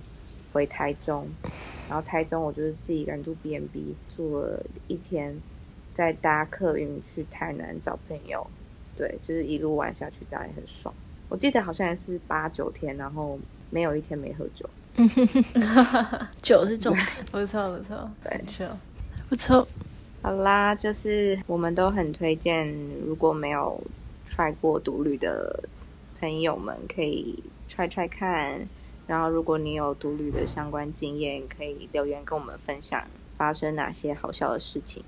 回台中。然后台中，我就是自己一个人住 B&B 住了一天，再搭客运去台南找朋友，对，就是一路玩下去，这样也很爽。我记得好像是八九天，然后没有一天没喝酒。酒是重点，不错不错，对，不错不错。好啦，就是我们都很推荐，如果没有 try 过独旅的朋友们，可以 try try 看。然后，如果你有独旅的相关经验，可以留言跟我们分享发生哪些好笑的事情。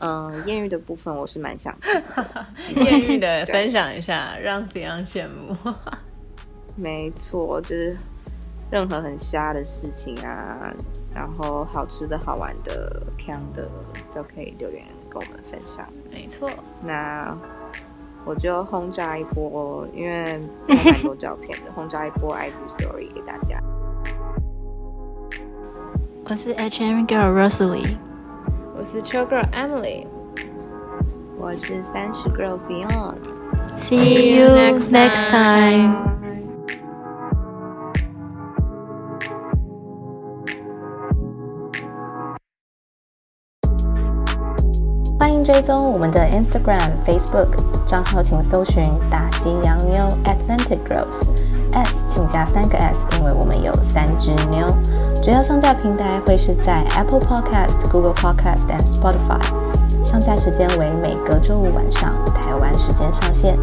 嗯，艳遇的部分我是蛮想听的，艳遇的分享一下，让别人羡慕。没错，就是任何很瞎的事情啊，然后好吃的好玩的、看的，都可以留言跟我们分享。没错，那。我就轰炸一波，因为有蛮多照片的，轰炸一波 IG Story 给大家。我是 HM Girl Rosalie，我是 Chill Girl Emily，我是三十 Girl Fion。See you next time. 追踪我们的 Instagram、Facebook 账号，请搜寻大西洋妞 Atlantic Girls S，请加三个 S，因为我们有三只妞。主要上架平台会是在 Apple Podcast、Google Podcast 和 Spotify，上架时间为每隔周五晚上台湾时间上线。